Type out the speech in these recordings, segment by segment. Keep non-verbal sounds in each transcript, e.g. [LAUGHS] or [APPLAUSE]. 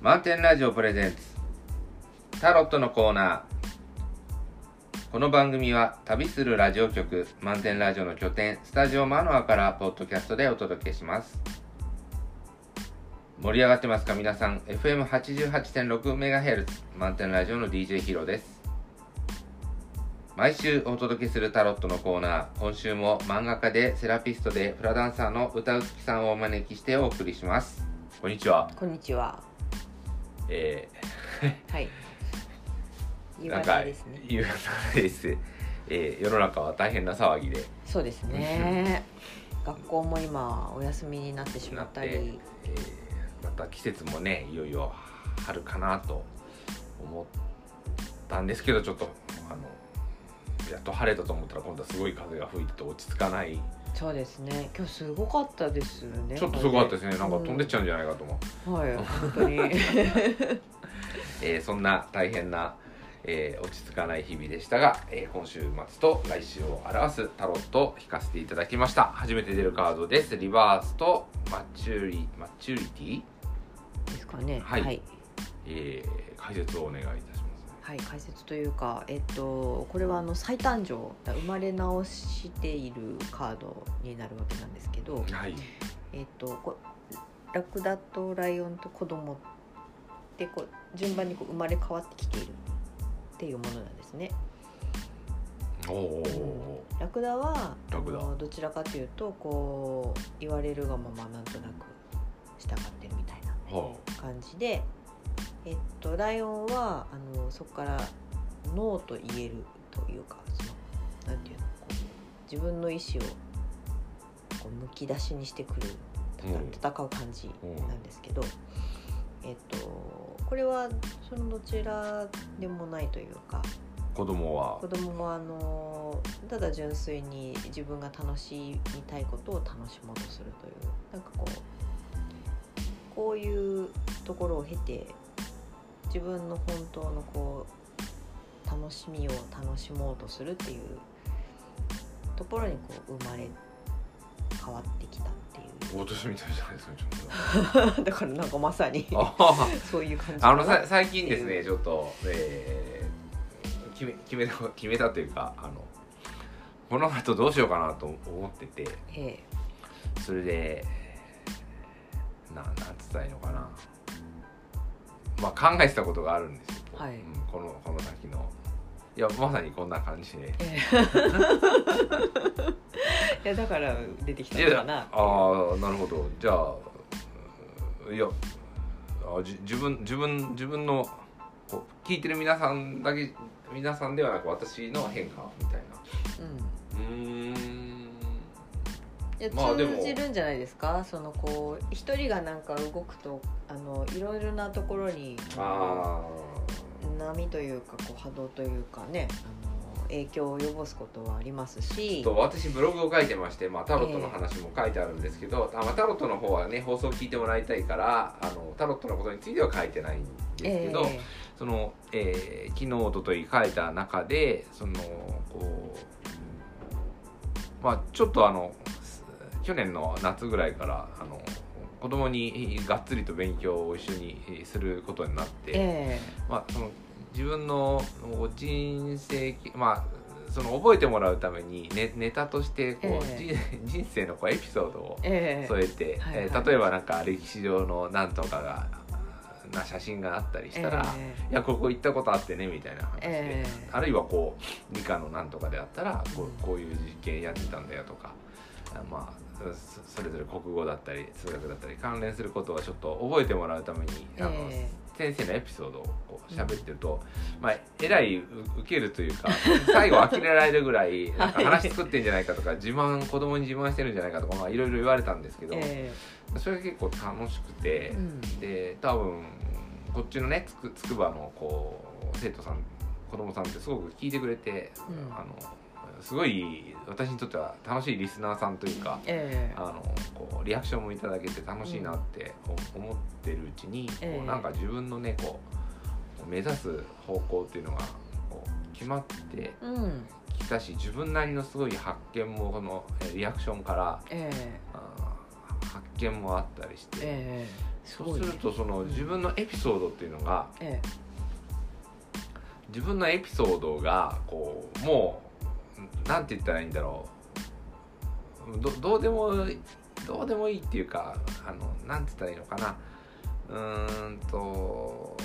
満点ラジオプレゼンツ。タロットのコーナー。この番組は旅するラジオ局満点ラジオの拠点スタジオマノアからポッドキャストでお届けします。盛り上がってますか皆さん？FM88.6MHz 満点ラジオの DJ ヒロです。毎週お届けするタロットのコーナー。今週も漫画家でセラピストでフラダンサーの歌うつきさんをお招きしてお送りします。こんにちは。こんにちは。えはい。ー、夕なんか方ですね。夕方です、えー、世の中は大変な騒ぎでそうですね。学校も今お休みになってしまったり、えーまた季節もねいよいよ春かなと思ったんですけどちょっとあのやっと晴れたと思ったら今度はすごい風が吹いてて落ち着かない、そうですね。今日すごかったですね。ちょっとすごかったですねなんか飛んでっちゃゃうんじゃないかと思う、うん。はい、本当に。[LAUGHS] えーそんな大変な、えー落ち着かない日々でしたが、えー今週末と来週を表すタロットを引かせていただきました初めて出るカードですリバースとマチュリマチュリティ、ですかね。はいはい。えー解説をお願いいたしますはい、解説というか、えっと、これはあの再誕生、生まれ直しているカードになるわけなんですけど。はいえっと、こラクダとライオンと子供でこう順番にこう生まれ変わってきているっていうものなんですね。おおラクダはラクダどちらかというとこう言われるがままなんとなく従ってるみたいなは感じで、えっと、ライオンはあのそこからノーと言えるというかそのなんていうのこう自分の意思をこうむき出しにしてくるうん。戦う感じなんですけど、えっとこれはそのどちらでもないというか子供は？子供もあのただ純粋に自分が楽しみたいことを楽しもうとするというなんかこうこういうところを経て自分の本当のこう楽しみを楽しもうとするっていうところにこう生まれ変わってきたっていう。私みたいじゃないですかちょっだからなんかまさにそういう感じあのさ最近ですねちょっと、えー決め決めた決めたというかあのこの後どうしようかなと思ってて。え。それでななんつったらいいのかなまあ考えてたことがあるんですよ、はい。うんこのこの先の。いやまさにこんな感じで。ええ。[LAUGHS] いやだから出てきたのかな。ああなるほど。じゃあいやあじ自分自分自分のこう聞いてる皆さんだけ皆さんではなく私の変化みたいうん。なうーん。いやまあでも。通じるんじゃないですか？そのこう一人がなんか動くとあのいろいろなところにあ波というかこう波動というかね影響を及ぼすことはありますし。ーと私ブログを書いてまして、まあ、タロットの話も書いてあるんですけど、あまあ、タロットの方はね放送を聞いてもらいたいからあのタロットのことについては書いてないんですけど、えその、えー昨日おととい書いた中でそのこうまあちょっとあのす去年の夏ぐらいからあの子供にがっつりと勉強を一緒にえーすることになって、えまあ、その自分の人生まあその覚えてもらうためにネネタとしてこう、え人人生のこうエピソードをええ。え添えて、はいはい。えー例えばなんか歴史上のなんとかがな写真があったりしたら、え。いやここ行ったことあってねみたいな話で、ええ。あるいはこう理科のなんとかであったらこうこういう実験やってたんだよとかあまあそそれぞれ国語だったり数学だったり関連することをちょっと覚えてもらうために、あのえ先生のエピソードをこう喋ってると、まあえらいう受けるというか最後呆れられるぐらいなんか話作ってんじゃないかとか自慢子供に自慢してるんじゃないかとかまあいろいろ言われたんですけど、えそれが結構楽しくて。うん。で多分こっちのねつくつくばのこう生徒さん子供さんってすごく聞いてくれて、うん。あのすごい私にとっては楽しいリスナーさんというかええ。あのこうリアクションもいただけて楽しいなってお思ってるうちに、ええこうなんか自分のねこう目指す方向っていうのがこう決まってうんきたし自分なりのすごい発見もこのえリアクションからええ。あ発見もあったりして、ええ。すそうするとその自分のエピソードっていうのがえ。自分のエピソードがこうもうなんて言ったらいいんだろう。どどうでもどうでもいいっていうかあのなんて言ったらいいのかな。うーんと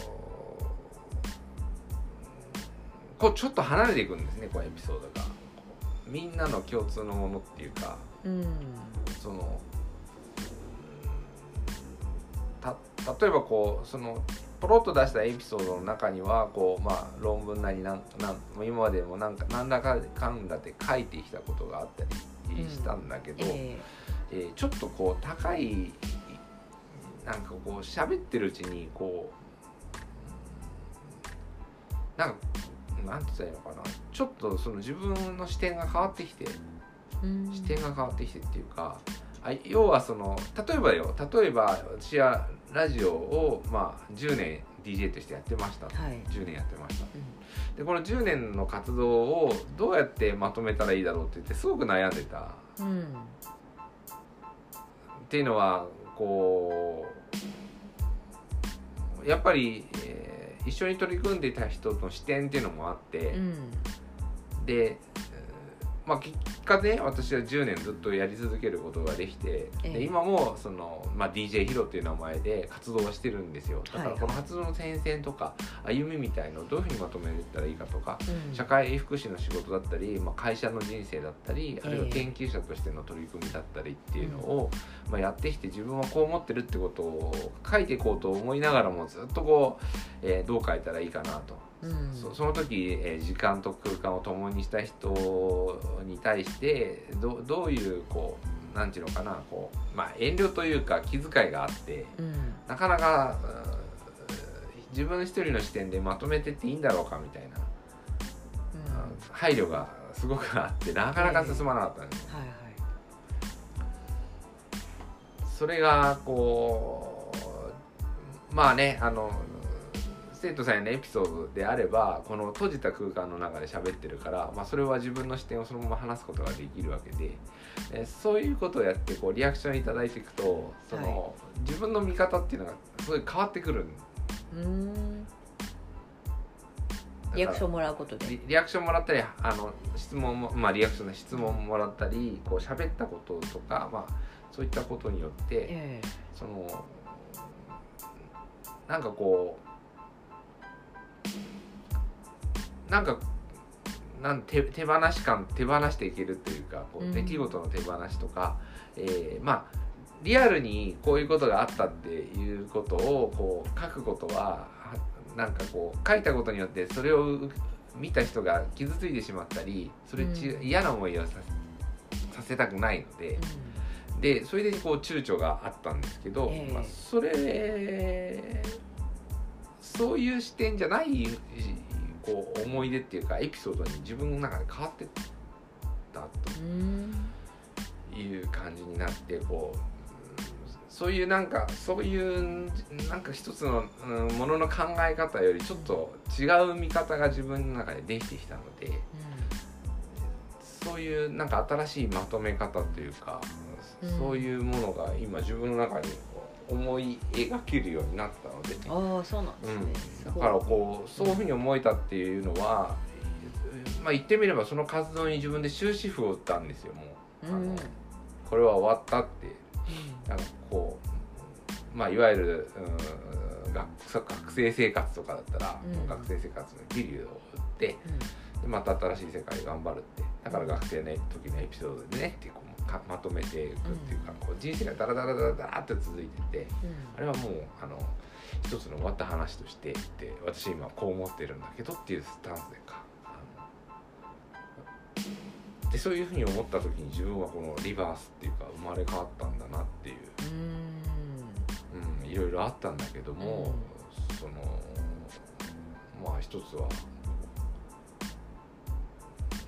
こうちょっと離れていくんですねこうエピソードが。みんなの共通のものっていうかえうん。そのた例えばこうそのポロッと出したエピソードの中にはこう、まあ、論文なりなんなん今までもなんか何らかかんだって書いてきたことがあったりしたんだけど、ええ。ーちょっとこう高いなんかこう喋ってるうちにこうなんかなんて言ったらいいのかな。ちょっとその自分の視点が変わってきてえうん。視点が変わってきてっていうかあ要はその例えばよ例えば私はラジオを、まあ、10年 DJ としてやってました、はい。10年やってました。うん。でこの10年の活動をどうやってまとめたらいいだろうって言ってすごく悩んでた。うん。っていうのはこうやっぱり、えー一緒に取り組んでいた人の視点っていうのもあって、うん。で、えーまあ、結果ね私は10年ずっとやり続けることができて、ええ。で今もその、まあ、DJ ヒロっていう名前で活動はしてるんですよ。だからはいこの活動の戦線とか歩みみたいのをどういうふうにまとめたらいいかとかうん。社会福祉の仕事だったり、まあ、会社の人生だったりあるいはええ研究者としての取り組みだったりっていうのを、まあ、やってきて自分はこう思ってるってことを書いていこうと思いながらもずっとこう、えーどう書いたらいいかなと。うん。そその時、えー時間と空間を共にした人に対してどどういうこうなんていうのかなこう、まあ、遠慮というか気遣いがあってうん。なかなかうん自分一人の視点でまとめてっていいんだろうかみたいな、うん。配慮がすごくあってなかなか進まなかったんです、はいはい。それがこうまあねあの生徒さんへのエピソードであればこの閉じた空間の中で喋ってるから、まあ、それは自分の視点をそのまま話すことができるわけでえそういうことをやってこうリアクションいただいていくとその、は自分の見方っていうのがすごい変わってくるうん。リアクションもらうことで。リリアクションもらったりあの質問もまあリアクションで質問もらったりこう喋ったこととか、まあ、そういったことによって、え。そのなんかこうなんかなん手手放し感手放していけるというかこううん。出来事の手放しとか、えーまあリアルにこういうことがあったっていうことをこう書くことははなんかこう書いたことによってそれをう見た人が傷ついてしまったりそれち、うん。嫌な思いをささせたくないので。うでそれでこう躊躇があったんですけど、ええ。まあ、それそういう視点じゃないこう思い出っていうかエピソードに自分の中で変わってったという感じになってこううんそういうなんかそういうなんか一つのうんものの考え方よりちょっと違う見方が自分の中でできてきたのでそういうなんか新しいまとめ方というか、うん。そういうものが今自分の中に思い描けるようになったので、ああそうなんですね、うん、だからこうそういうふうに思えたっていうのは、まあ言ってみればその活動に自分で終止符を打ったんですよもう、うん。あのこれは終わったって。なんかこうまあいわゆる、うん、学学生生活とかだったら、うん。学生生活のピリオドを打ってでまた新しい世界頑張るって。だから学生の時のエピソードでねってこうかまとめていくっていうか、こう人生がダラダラダラダラって続いててあれはもうあの一つの終わった話としてで私今こう思ってるんだけどっていうスタンスでかでそういうふうに思った時に自分はこのリバースっていうか生まれ変わったんだなっていう、うん。うん、いろいろあったんだけども、そのまあ一つは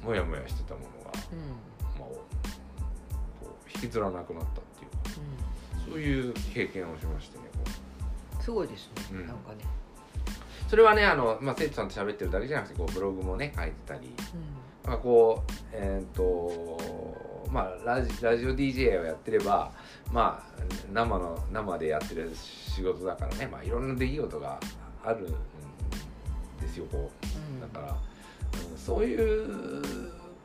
もやもやしてたものが、うん。まあ、引きずらなくなったっていう。かうそういう経験をしましてねすごいですね、うん。なんかね、それはねあの、まあ、生徒さんと喋ってるだけじゃなくてこうブログもね書いてたり。うん。まあ、こうえっ、とまあラジラジオ DJ をやってればまあ生の生でやってる仕事だからね、まあ、いろんな出来事があるんですよこう。だから、うん、そういう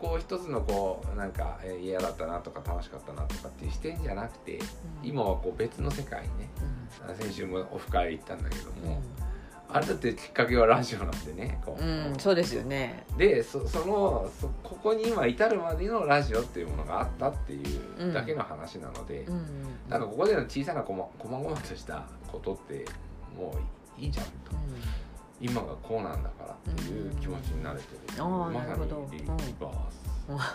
こう一つのこうなんかえー嫌だったなとか楽しかったなとかっていう視点じゃなくて今はこう別の世界にね先週もオフ会行ったんだけども、あれだってきっかけはラジオなんでねこう、うん、うん、そうですよね。でそそのそここに今至るまでのラジオっていうものがあったっていうだけの話なので、うんうんなんかここでの小さなこまごまとしたことってもういいじゃんと今がこうなんだからっていう気持ちになれてる、うん。まさにリうんバース、うん。だか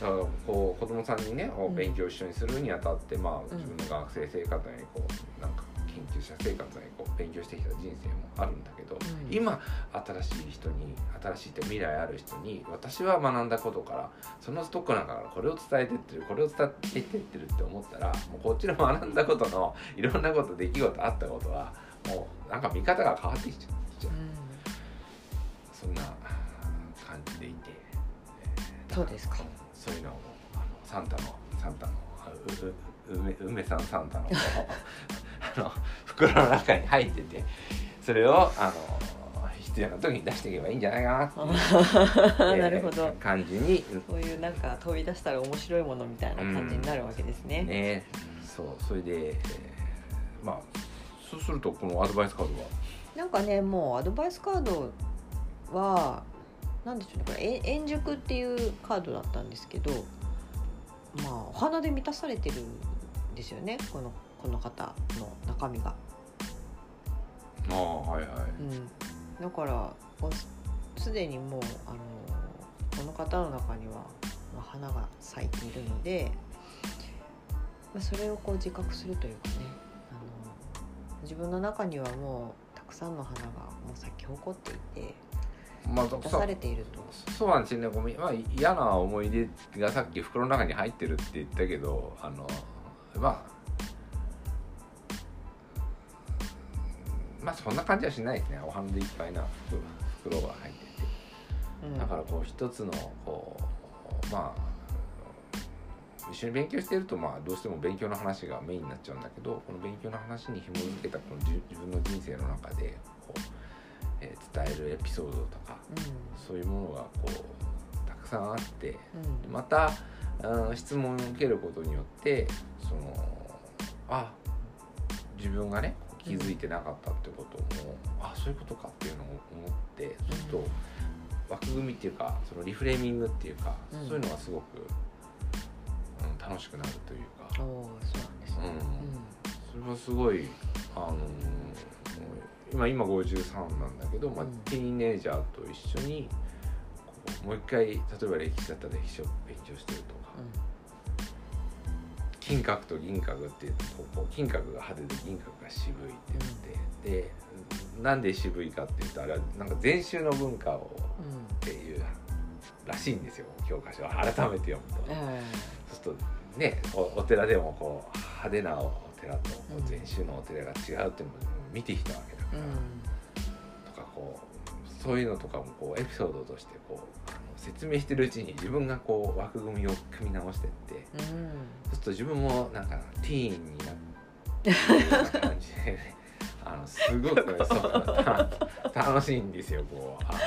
らこう子供さんにね勉強を一緒にするにあたって、まあ、うん。自分の学生生活にこうなんか研究者生活にこう勉強してきた人生もあるんだけど、ん。今新しい人に新しいって未来ある人に私は学んだことからそのストックなんかからこれを伝えてってるこれを伝えてってるって思ったらもうこっちの学んだことのいろんなこと出来事あったことはなんか見方が変わってきちゃう。そんな感じでいて、えーそうですか。そういうのをあのサンタのサンタの梅梅さんサンタのあの袋の中に入っててそれをあの必要な時に出していけばいいんじゃないかな [LAUGHS] なるほど。感じにそういうなんか飛び出したら面白いものみたいな感じになるわけですね。ね。そう。それで、えーまあそうするとこのアドバイスカードは？なんかねもうアドバイスカードはなんでしょうねこれえ円熟っていうカードだったんですけどまあお花で満たされてるんですよねこのこの方の中身が。ああはいはい。うん、だからすすでにもうあのこの方の中には、まあ、花が咲いているので、まあ、それをこう自覚するというかね自分の中にはもうたくさんの花がもう咲き誇っていてまあされていると。そうなんですよね。ごめん、まあ、嫌な思い出がさっき袋の中に入ってるって言ったけどあのまあまあそんな感じはしないですね。お花でいっぱいな袋袋が入ってて。うん。だからこう一つのこうまあ一緒に勉強してるとまあどうしても勉強の話がメインになっちゃうんだけどこの勉強の話に紐づけたこのじ自分の人生の中でこう、えー伝えるエピソードとかそういうものがこうたくさんあってうん。うんまたうん質問を受けることによってそのあ自分がね気づいてなかったってことも、あそういうことかっていうのを思ってそうすると枠組みっていうかそのリフレーミングっていうか、うん。そういうのがすごく、うん、楽しくなるというか、そうなんですね。それはすごいあのー今今53なんだけど、まあうん。ティーンネイジャーと一緒にもう一回例えば歴史だったら歴史を勉強してるとか、金閣と銀閣っていうとこう金閣が派手で銀閣が渋いって言って、でなんで渋いかっていうとあれはなんか禅宗の文化をうん。うんっていうらしいんですよ教科書を改めて読むと。えそうするとねおお寺でもこう派手なお寺と禅宗のお寺が違うっていうのを見てきたわけだから、うん。とかこうそういうのとかもこうエピソードとしてこうあの説明してるうちに自分がこう枠組みを組み直してってうん。そうすると自分もなんかティーンになって感じで、ね、あのすごくそうた楽しいんですよこう。あのな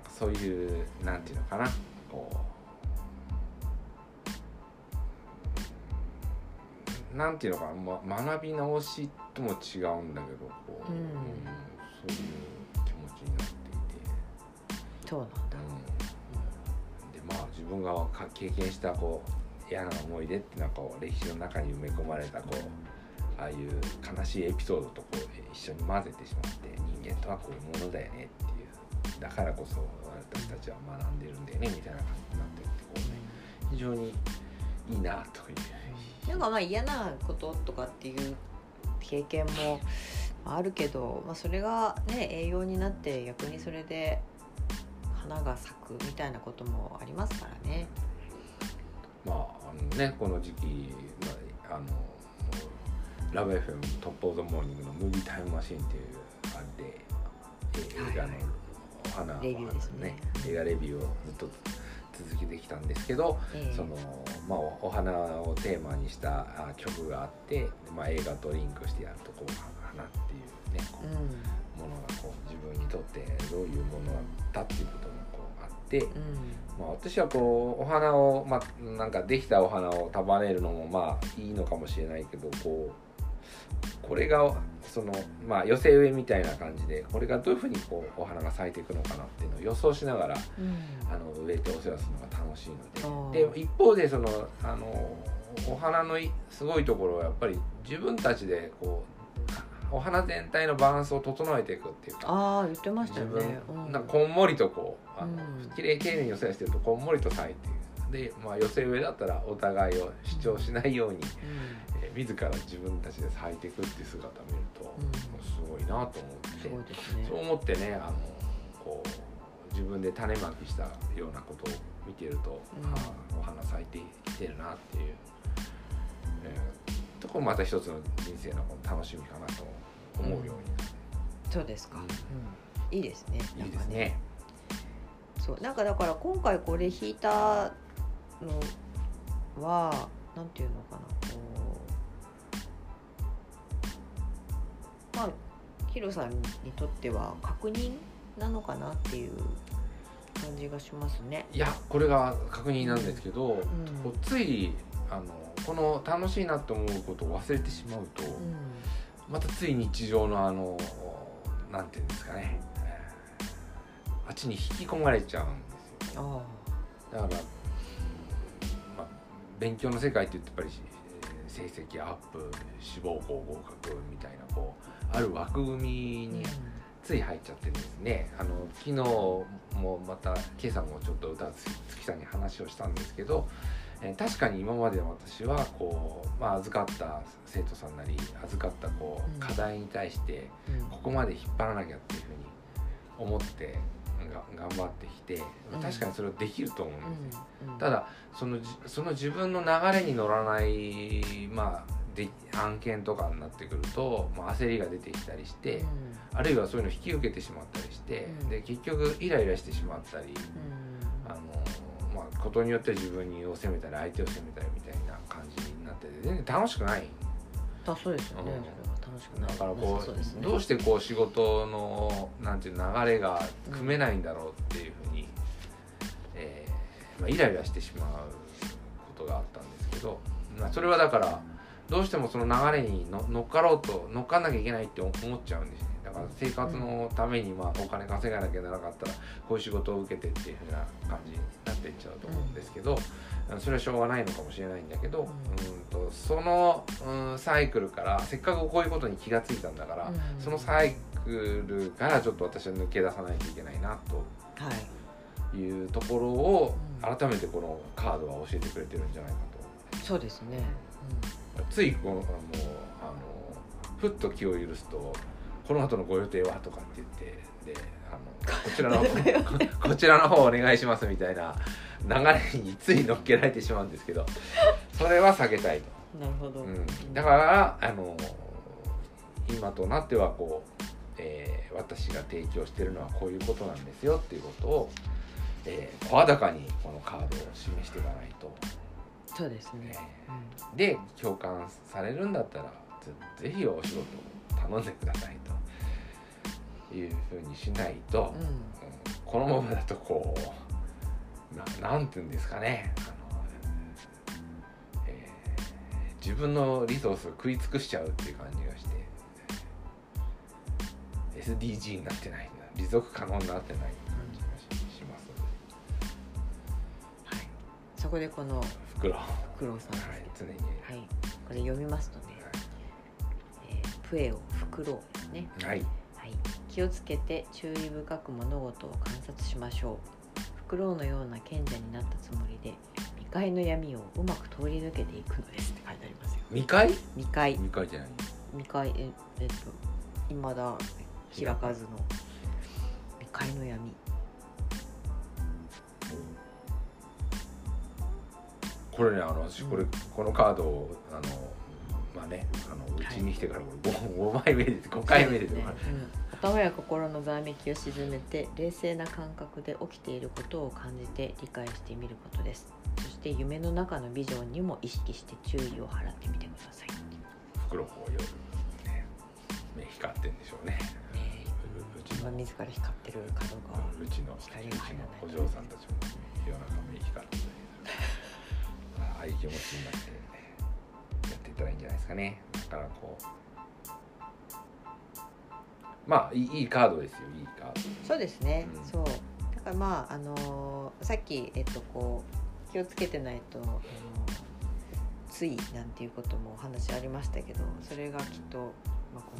んかそういうなんていうのかなこうなんていうのかな、ま、学び直しとも違うんだけどこう、うんそういう気持ちになっていて。そうなんだ。でまあ自分がか経験したこう嫌な思い出っていうのはこう歴史の中に埋め込まれたこうああいう悲しいエピソードとこう一緒に混ぜてしまって人間とはこういうものだよねっていうだからこそ私たちは学んでるんだよねみたいな感じになってってこうね非常にいいなという。なんかまあ嫌なこととかっていう経験もあるけど、まあ、それがね栄養になって逆にそれで花が咲くみたいなこともありますからね。まああのねこの時期まああのラブ FM トップオブザモーニングのムービータイムマシーンっていうあれでえ映画のはいはいお花レビューですね映画レビューをずっと続したんですけど、ええ。そのまあ、おお花をテーマにしたあ曲があって、まあ、映画とリンクしてやるとこう花っていうねこううものがこう自分にとってどういうものだっていうこともこうあって、んうん。まあ、私はこうお花を、まあ、なんかできたお花を束ねるのもまあいいのかもしれないけどこうこれがそのまあ寄せ植えみたいな感じでこれがどういうふうにこうお花が咲いていくのかなっていうのを予想しながらうん。あの植えてお世話するのが楽しいあのーで。で一方でそのあのお花のいすごいところはやっぱり自分たちでこうお花全体のバランスを整えていくっていうかああ言ってましたね、うん。なんかこんもりとこうあの、うん。きれい丁寧に寄せしてるとこんもりと咲いているで、まあ、寄せ植えだったらお互いを主張しないように、えー自ら自分たちで咲いていくっていう姿を見ると、うん。すごいなと思うん、ってね。そう思ってねあのこう自分で種まきしたようなことを見てると、うん。ああお花咲いてきてるなっていう、えーところまた一つの人生の楽しみかなと思うようになって、そうですか、うん。うん、いいですね。いいですね。そうなんかだから今回これ弾いたのはなんていうのかなこうまあヒロさんにとっては確認なのかなっていう感じがしますね。いやこれが確認なんですけど、ん。こうついあのこの楽しいなと思うことを忘れてしまうと、うん。またつい日常のあのなんていうんですかね。えーあっちに引き込まれちゃうんですよ。あだから、まあ、勉強の世界って言ってやっぱりえー成績アップ志望校合格みたいなこうある枠組みについ入っちゃってですねあの昨日もまた今朝もちょっと歌月さんに話をしたんですけど、えー確かに今までの私はこう、まあ、預かった生徒さんなり預かったこう課題に対してうん。ここまで引っ張らなきゃっていうふうに思ってが頑張ってきてうん。確かにそれはできると思うんですよ、うんうん。ただそのじその自分の流れに乗らない、まあ、で案件とかになってくると、まあ、焦りが出てきたりして、うん。あるいはそういうのを引き受けてしまったりして、うん。で結局イライラしてしまったり、うん。あのまあ、ことによって自分を責めたり相手を責めたりみたいな感じになってて全然楽しくない。あそうですよね、うん楽しくない。だからなこうね。どうしてこう仕事のなんていう流れが組めないんだろうっていうふうに、えーまあ、イライラしてしまうことがあったんですけど、まあ、それはだからどうしてもその流れにの乗っかろうと乗っかんなきゃいけないって思っちゃうんですね。だから生活のためにまあお金稼がなきゃならなかったらこういう仕事を受けてっていうふうな感じになっていっちゃうと思うんですけど、それはしょうがないのかもしれないんだけど、うん。うんとその、うん、サイクルからせっかくこういうことに気がついたんだから、うん。そのサイクルからちょっと私は抜け出さないといけないなはい。というところをうん。改めてこのカードは教えてくれてるんじゃないかそうですね、とついこのあのあのふっと気を許すと「この後のご予定は?」とかって言ってであのこちらの方こちらの方お願いしますみたいな流れについ乗っけられてしまうんですけどそれは避けたいと。うん、なるほど、うん、だからあの今となってはこう、えー私が提供してるのはこういうことなんですよっていうことをえー声高にこのカードを示していかないと、そうですね、えー。で共感されるんだったらぜぜひお仕事を頼んでくださいというふうにしないと、うん。うんこのままだとこうななんていうんですかね。あの、えー自分のリソースを食い尽くしちゃうっていう感じがして SDG になってない持続可能になってない感じがししますので、はい、そこでこの袋、はフクロウさんですい、常に、はい、これ読みますとね、えープエオフクロウですね。はい、はい、気をつけて注意深く物事を観察しましょう。フクロウのような賢者になったつもりで未開の闇をうまく通り抜けていくのですって書いてありますよ。2回未開。2回じゃない。未開。ええっと未だ開かずの未開の闇。これねあの私これ、うん。このカードをあのまあねあのうちに来てからこれ 5, 5枚目で5回目で、うん、頭や心のざわめきを沈めて冷静な感覚で起きていることを感じて理解してみることです。そして夢の中のビジョンにも意識して注意を払ってみてください、袋こう夜、ね、目光ってんでしょうね。ねううちの自ら光ってるかどうかはうちの光が入らないのお嬢さんたちも夜中目光ってたり [LAUGHS] ああいう気持ちになって、ね、やっていったらいいんじゃないですかね。だからこうまあいいカードですよいいカード。そうですね、うん。そう。だからまああのーさっきえっとこう気をつけてないと、あのついなんていうこともお話ありましたけどそれがきっと、まあ、こ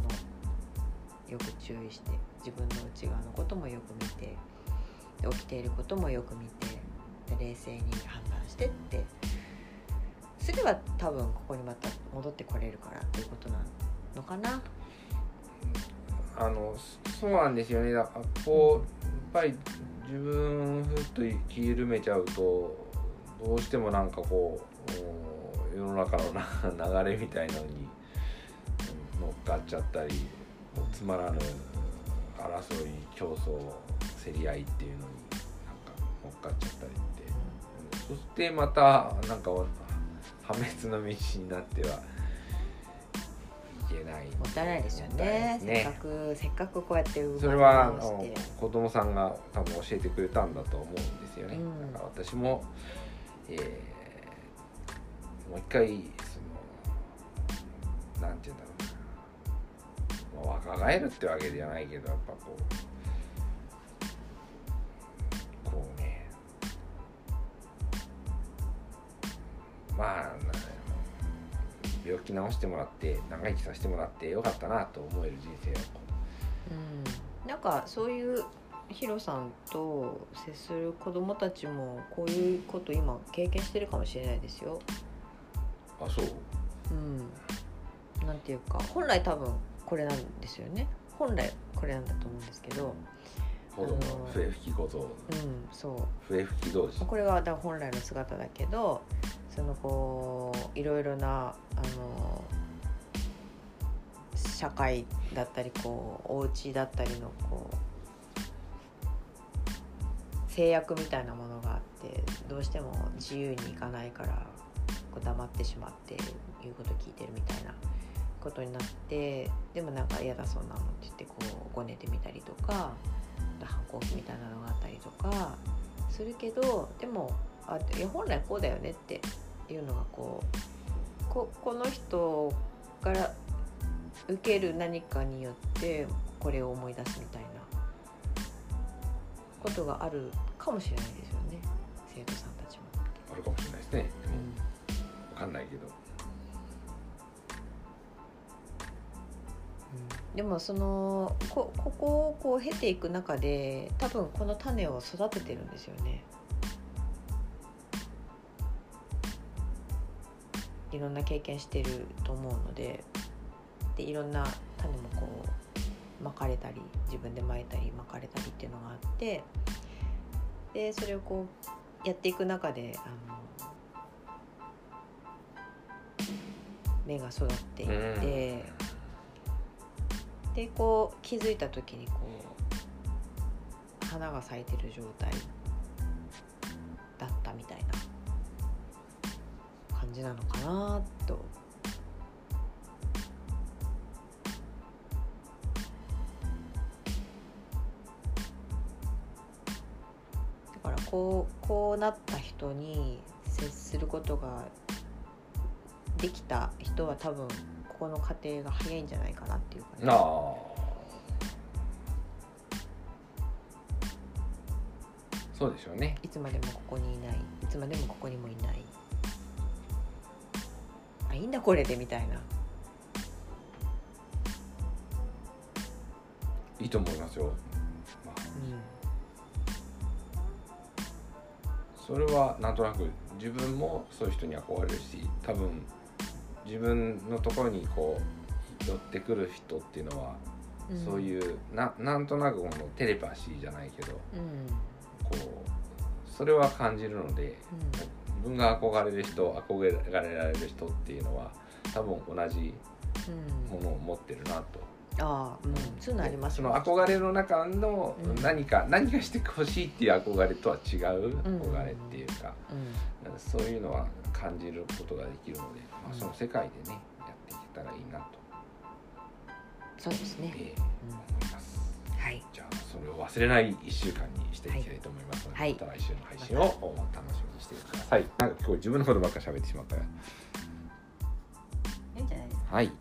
のよく注意して自分の内側のこともよく見てで起きていることもよく見てで冷静に判断してってすれば多分ここにまた戻ってこれるからということなのかな。あのそうなんですよね。だからこうやっぱり自分ふっと気緩めちゃうとどうしてもなんかこう世の中のな流れみたいなのに乗っかっちゃったりこうつまらぬ争い競争競り合いっていうのになんか乗っかっちゃったりって。そしてまたなんか破滅の道になってはけない。もったいないですよね。ですせっかくせっかくこうやってそれはあ直の子供さんが多分教えてくれたんだと思うんですよね、うん。だから私も、えーもう一回そのなんて言うんだろうな、まあ、若返るってわけじゃないけどやっぱこうこうね。まあ病気治してもらって長生きさせてもらってよかったなと思える人生を。こうん、なんかそういうヒロさんと接する子供たちもこういうこと今経験してるかもしれないですよ。うあそう？うん、なんていうか本来多分これなんですよね。本来これなんだと思うんですけど、子供の笛吹き小僧うん、そう。笛吹き同士これがだ本来の姿だけどそのこういろいろなあの社会だったりこうお家だったりのこう制約みたいなものがあってどうしても自由にいかないからこう黙ってしまって言うこと聞いてるみたいな。ことになってでもなんか嫌だそうなのって言ってこうごねてみたりとか反抗期みたいなのがあったりとかするけどでもあいや本来こうだよねっていうのがこうここの人から受ける何かによってこれを思い出すみたいなことがあるかもしれないですよね生徒さんたちも。あるかもしれないですね。でも分かんないけどでもそのこここをこう経ていく中で多分この種を育ててるんですよね。いろんな経験してると思うのででいろんな種もこうまかれたり自分でまいたりまかれたりっていうのがあってでそれをこうやっていく中であの芽が育っていって。でこう気づいた時にこう花が咲いてる状態だったみたいな感じなのかなと。だからこうこうなった人に接することができた人は多分ここの過程が早いんじゃないかなっていうかね。ああ。そうでしょうね。いつまでもここにいない。いつまでもここにもいない。あいいんだこれでみたいな。いいと思いますよ、まあ、うそれはなんとなく自分もそういう人に憧れるし多分自分のところにこう寄ってくる人っていうのは、ん。そういうななんとなくこのテレパシーじゃないけどうん。こうそれは感じるので自分が憧れる人憧れられる人っていうのは多分同じうん。ものを持ってるなとああうんそういうのありますその憧れの中のうん。何か、何かしてほしいっていう憧れとは違ううん。憧れっていうか、うん。そういうのは感じることができるので、まあ、うん。その世界でねやっていけたらいいなと、そうですね、えーうん。思います。はい。じゃあそれを忘れない1週間にしていきたいと思いますので、はい。また来週の配信を楽しみにしてください。なんか今日自分のことばっか喋ってしまった。よいいんじゃないですか。はい